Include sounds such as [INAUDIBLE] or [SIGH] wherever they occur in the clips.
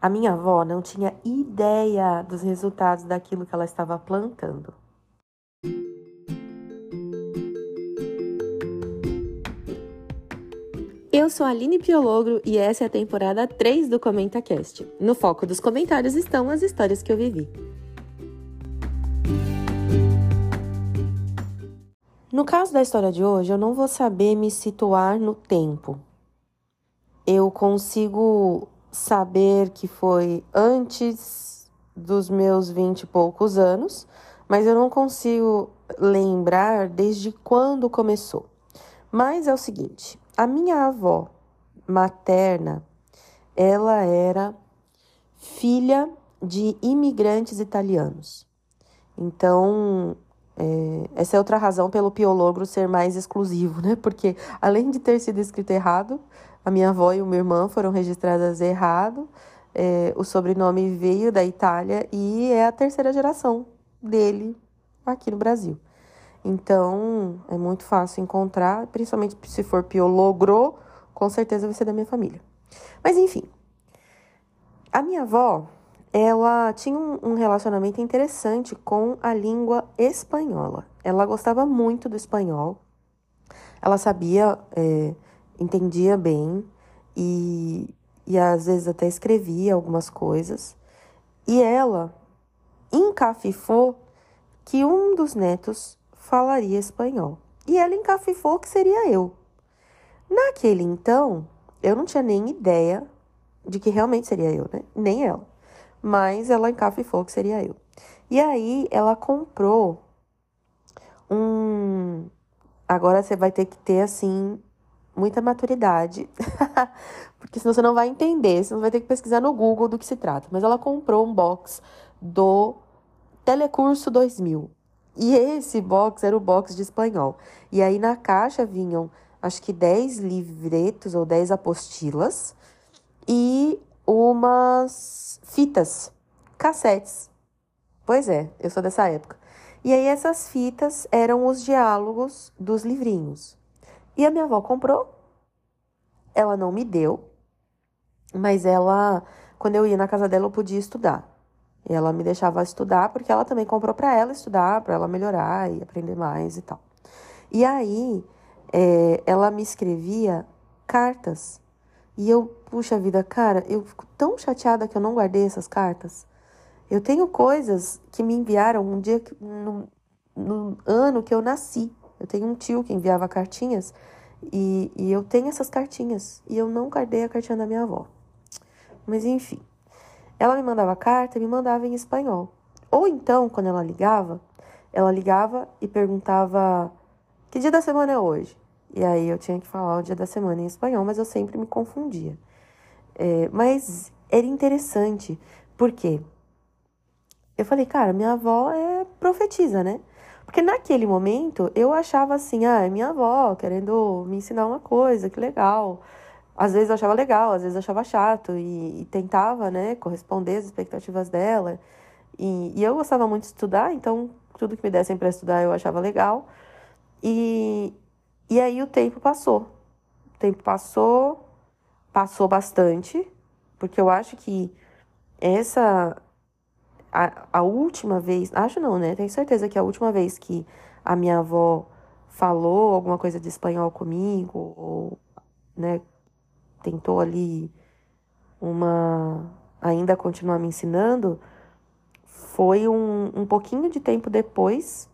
A minha avó não tinha ideia dos resultados daquilo que ela estava plantando. Eu sou a Aline Piologro e essa é a temporada 3 do ComentaCast. No foco dos comentários estão as histórias que eu vivi. No caso da história de hoje, eu não vou saber me situar no tempo. Eu consigo saber que foi antes dos meus vinte e poucos anos, mas eu não consigo lembrar desde quando começou. Mas é o seguinte, a minha avó materna, ela era filha de imigrantes italianos. Então, é, essa é outra razão pelo piologro ser mais exclusivo, né? Porque além de ter sido escrito errado, a minha avó e o meu irmão foram registradas errado. É, o sobrenome veio da Itália e é a terceira geração dele aqui no Brasil. Então, é muito fácil encontrar, principalmente se for piologro, com certeza vai ser da minha família. Mas enfim, a minha avó ela tinha um relacionamento interessante com a língua espanhola. Ela gostava muito do espanhol, ela sabia, é, entendia bem e, e às vezes até escrevia algumas coisas. E ela encafifou que um dos netos falaria espanhol. E ela encafifou que seria eu. Naquele então, eu não tinha nem ideia de que realmente seria eu, né? Nem ela mas ela encafifou que seria eu. E aí ela comprou um. Agora você vai ter que ter assim muita maturidade, [LAUGHS] porque senão você não vai entender, você vai ter que pesquisar no Google do que se trata. Mas ela comprou um box do Telecurso 2000. E esse box era o box de espanhol. E aí na caixa vinham acho que 10 livretos ou 10 apostilas e umas fitas, cassetes. Pois é, eu sou dessa época. E aí essas fitas eram os diálogos dos livrinhos. E a minha avó comprou. Ela não me deu, mas ela, quando eu ia na casa dela, eu podia estudar. E ela me deixava estudar porque ela também comprou para ela estudar, para ela melhorar e aprender mais e tal. E aí, é, ela me escrevia cartas e eu, puxa vida, cara, eu fico tão chateada que eu não guardei essas cartas. Eu tenho coisas que me enviaram um dia, que, no, no ano que eu nasci. Eu tenho um tio que enviava cartinhas e, e eu tenho essas cartinhas. E eu não guardei a cartinha da minha avó. Mas enfim, ela me mandava carta e me mandava em espanhol. Ou então, quando ela ligava, ela ligava e perguntava: Que dia da semana é hoje? E aí eu tinha que falar o dia da semana em espanhol, mas eu sempre me confundia. É, mas era interessante, porque eu falei, cara, minha avó é profetisa, né? Porque naquele momento eu achava assim, ah, é minha avó querendo me ensinar uma coisa, que legal. Às vezes eu achava legal, às vezes eu achava chato e, e tentava, né, corresponder às expectativas dela. E, e eu gostava muito de estudar, então tudo que me dessem para estudar eu achava legal. E, e aí o tempo passou. O tempo passou, passou bastante, porque eu acho que essa. A, a última vez. Acho não, né? Tenho certeza que a última vez que a minha avó falou alguma coisa de espanhol comigo, ou, né, tentou ali uma. ainda continuar me ensinando, foi um, um pouquinho de tempo depois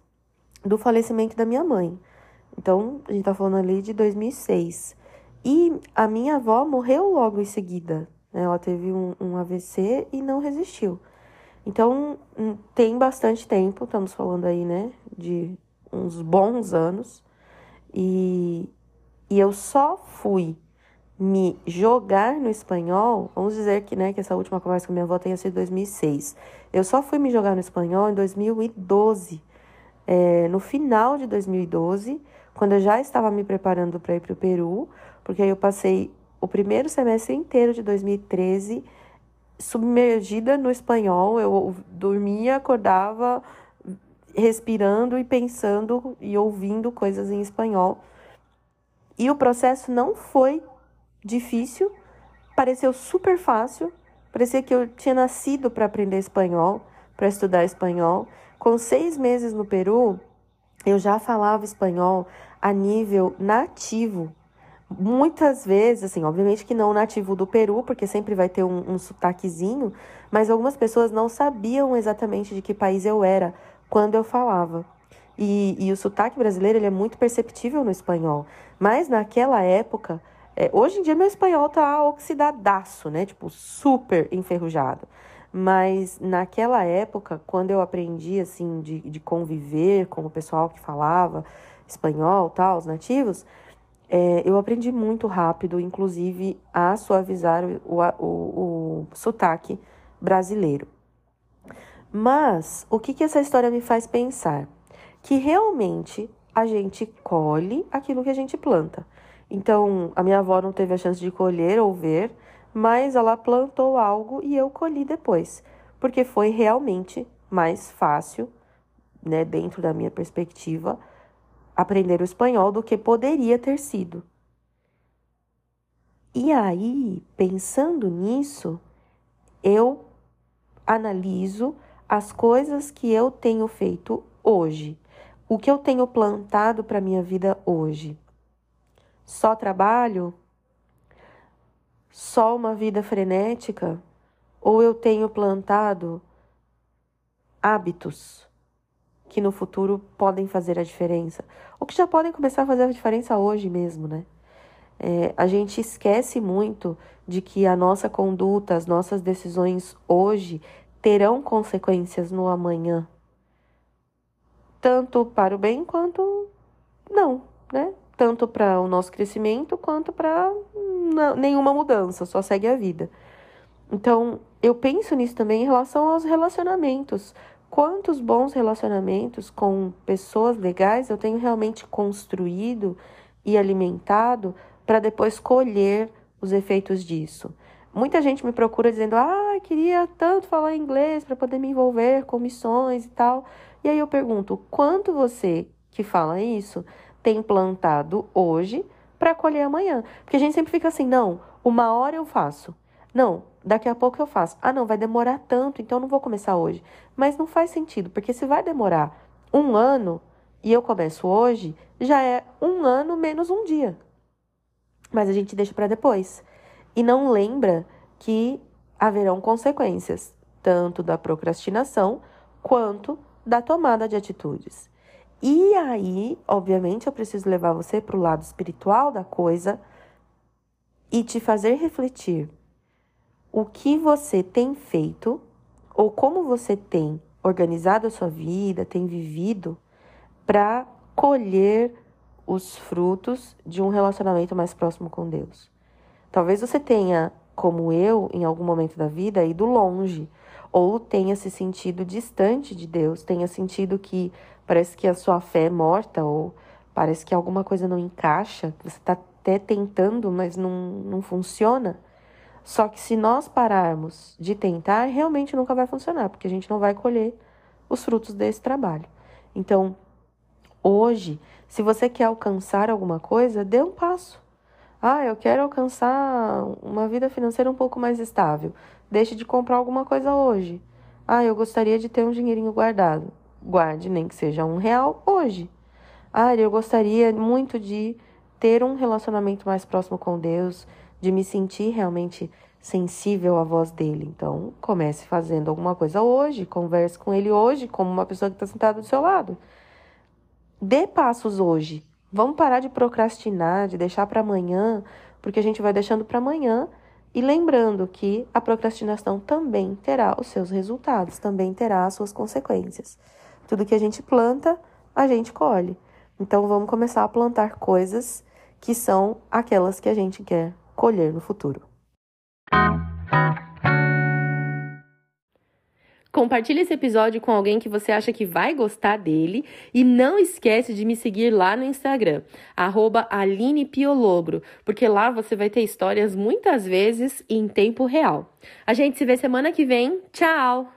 do falecimento da minha mãe. Então, a gente tá falando ali de 2006. E a minha avó morreu logo em seguida. Né? Ela teve um, um AVC e não resistiu. Então, hum, tem bastante tempo, estamos falando aí, né, de uns bons anos. E, e eu só fui me jogar no espanhol, vamos dizer que, né, que essa última conversa com minha avó tenha sido 2006. Eu só fui me jogar no espanhol em 2012, é, no final de 2012, quando eu já estava me preparando para ir para o Peru, porque aí eu passei o primeiro semestre inteiro de 2013 submergida no espanhol. Eu dormia, acordava respirando e pensando e ouvindo coisas em espanhol. E o processo não foi difícil, pareceu super fácil, Parecia que eu tinha nascido para aprender espanhol, para estudar espanhol. Com seis meses no Peru, eu já falava espanhol a nível nativo. Muitas vezes, assim, obviamente que não nativo do Peru, porque sempre vai ter um, um sotaquezinho, mas algumas pessoas não sabiam exatamente de que país eu era quando eu falava. E, e o sotaque brasileiro ele é muito perceptível no espanhol. Mas naquela época, é, hoje em dia meu espanhol tá oxidadaço, né? Tipo, super enferrujado. Mas naquela época, quando eu aprendi, assim, de, de conviver com o pessoal que falava espanhol, tal, os nativos, é, eu aprendi muito rápido, inclusive, a suavizar o, o, o sotaque brasileiro. Mas, o que, que essa história me faz pensar? Que realmente a gente colhe aquilo que a gente planta. Então, a minha avó não teve a chance de colher ou ver, mas ela plantou algo e eu colhi depois, porque foi realmente mais fácil, né, dentro da minha perspectiva, aprender o espanhol do que poderia ter sido. E aí, pensando nisso, eu analiso as coisas que eu tenho feito hoje, o que eu tenho plantado para minha vida hoje. Só trabalho? Só uma vida frenética ou eu tenho plantado hábitos que no futuro podem fazer a diferença, ou que já podem começar a fazer a diferença hoje mesmo, né? É, a gente esquece muito de que a nossa conduta, as nossas decisões hoje terão consequências no amanhã, tanto para o bem quanto não, né? Tanto para o nosso crescimento quanto para nenhuma mudança, só segue a vida. Então, eu penso nisso também em relação aos relacionamentos. Quantos bons relacionamentos com pessoas legais eu tenho realmente construído e alimentado para depois colher os efeitos disso? Muita gente me procura dizendo: "Ah, queria tanto falar inglês para poder me envolver com missões e tal". E aí eu pergunto: "Quanto você que fala isso tem plantado hoje para colher amanhã. Porque a gente sempre fica assim, não, uma hora eu faço. Não, daqui a pouco eu faço. Ah, não, vai demorar tanto, então não vou começar hoje. Mas não faz sentido, porque se vai demorar um ano e eu começo hoje, já é um ano menos um dia. Mas a gente deixa para depois. E não lembra que haverão consequências, tanto da procrastinação quanto da tomada de atitudes. E aí, obviamente, eu preciso levar você para o lado espiritual da coisa e te fazer refletir o que você tem feito ou como você tem organizado a sua vida, tem vivido para colher os frutos de um relacionamento mais próximo com Deus. Talvez você tenha, como eu, em algum momento da vida, ido longe, ou tenha se sentido distante de Deus, tenha sentido que parece que a sua fé é morta ou parece que alguma coisa não encaixa, você está até tentando, mas não, não funciona. Só que se nós pararmos de tentar, realmente nunca vai funcionar, porque a gente não vai colher os frutos desse trabalho. Então, hoje, se você quer alcançar alguma coisa, dê um passo. Ah, eu quero alcançar uma vida financeira um pouco mais estável. Deixe de comprar alguma coisa hoje. Ah, eu gostaria de ter um dinheirinho guardado guarde nem que seja um real hoje. Ah, eu gostaria muito de ter um relacionamento mais próximo com Deus, de me sentir realmente sensível à voz dele. Então, comece fazendo alguma coisa hoje, converse com ele hoje, como uma pessoa que está sentada do seu lado. Dê passos hoje. Vamos parar de procrastinar, de deixar para amanhã, porque a gente vai deixando para amanhã e lembrando que a procrastinação também terá os seus resultados, também terá as suas consequências. Tudo que a gente planta, a gente colhe. Então vamos começar a plantar coisas que são aquelas que a gente quer colher no futuro. Compartilhe esse episódio com alguém que você acha que vai gostar dele e não esquece de me seguir lá no Instagram, @alinepiolobro, porque lá você vai ter histórias muitas vezes em tempo real. A gente se vê semana que vem. Tchau!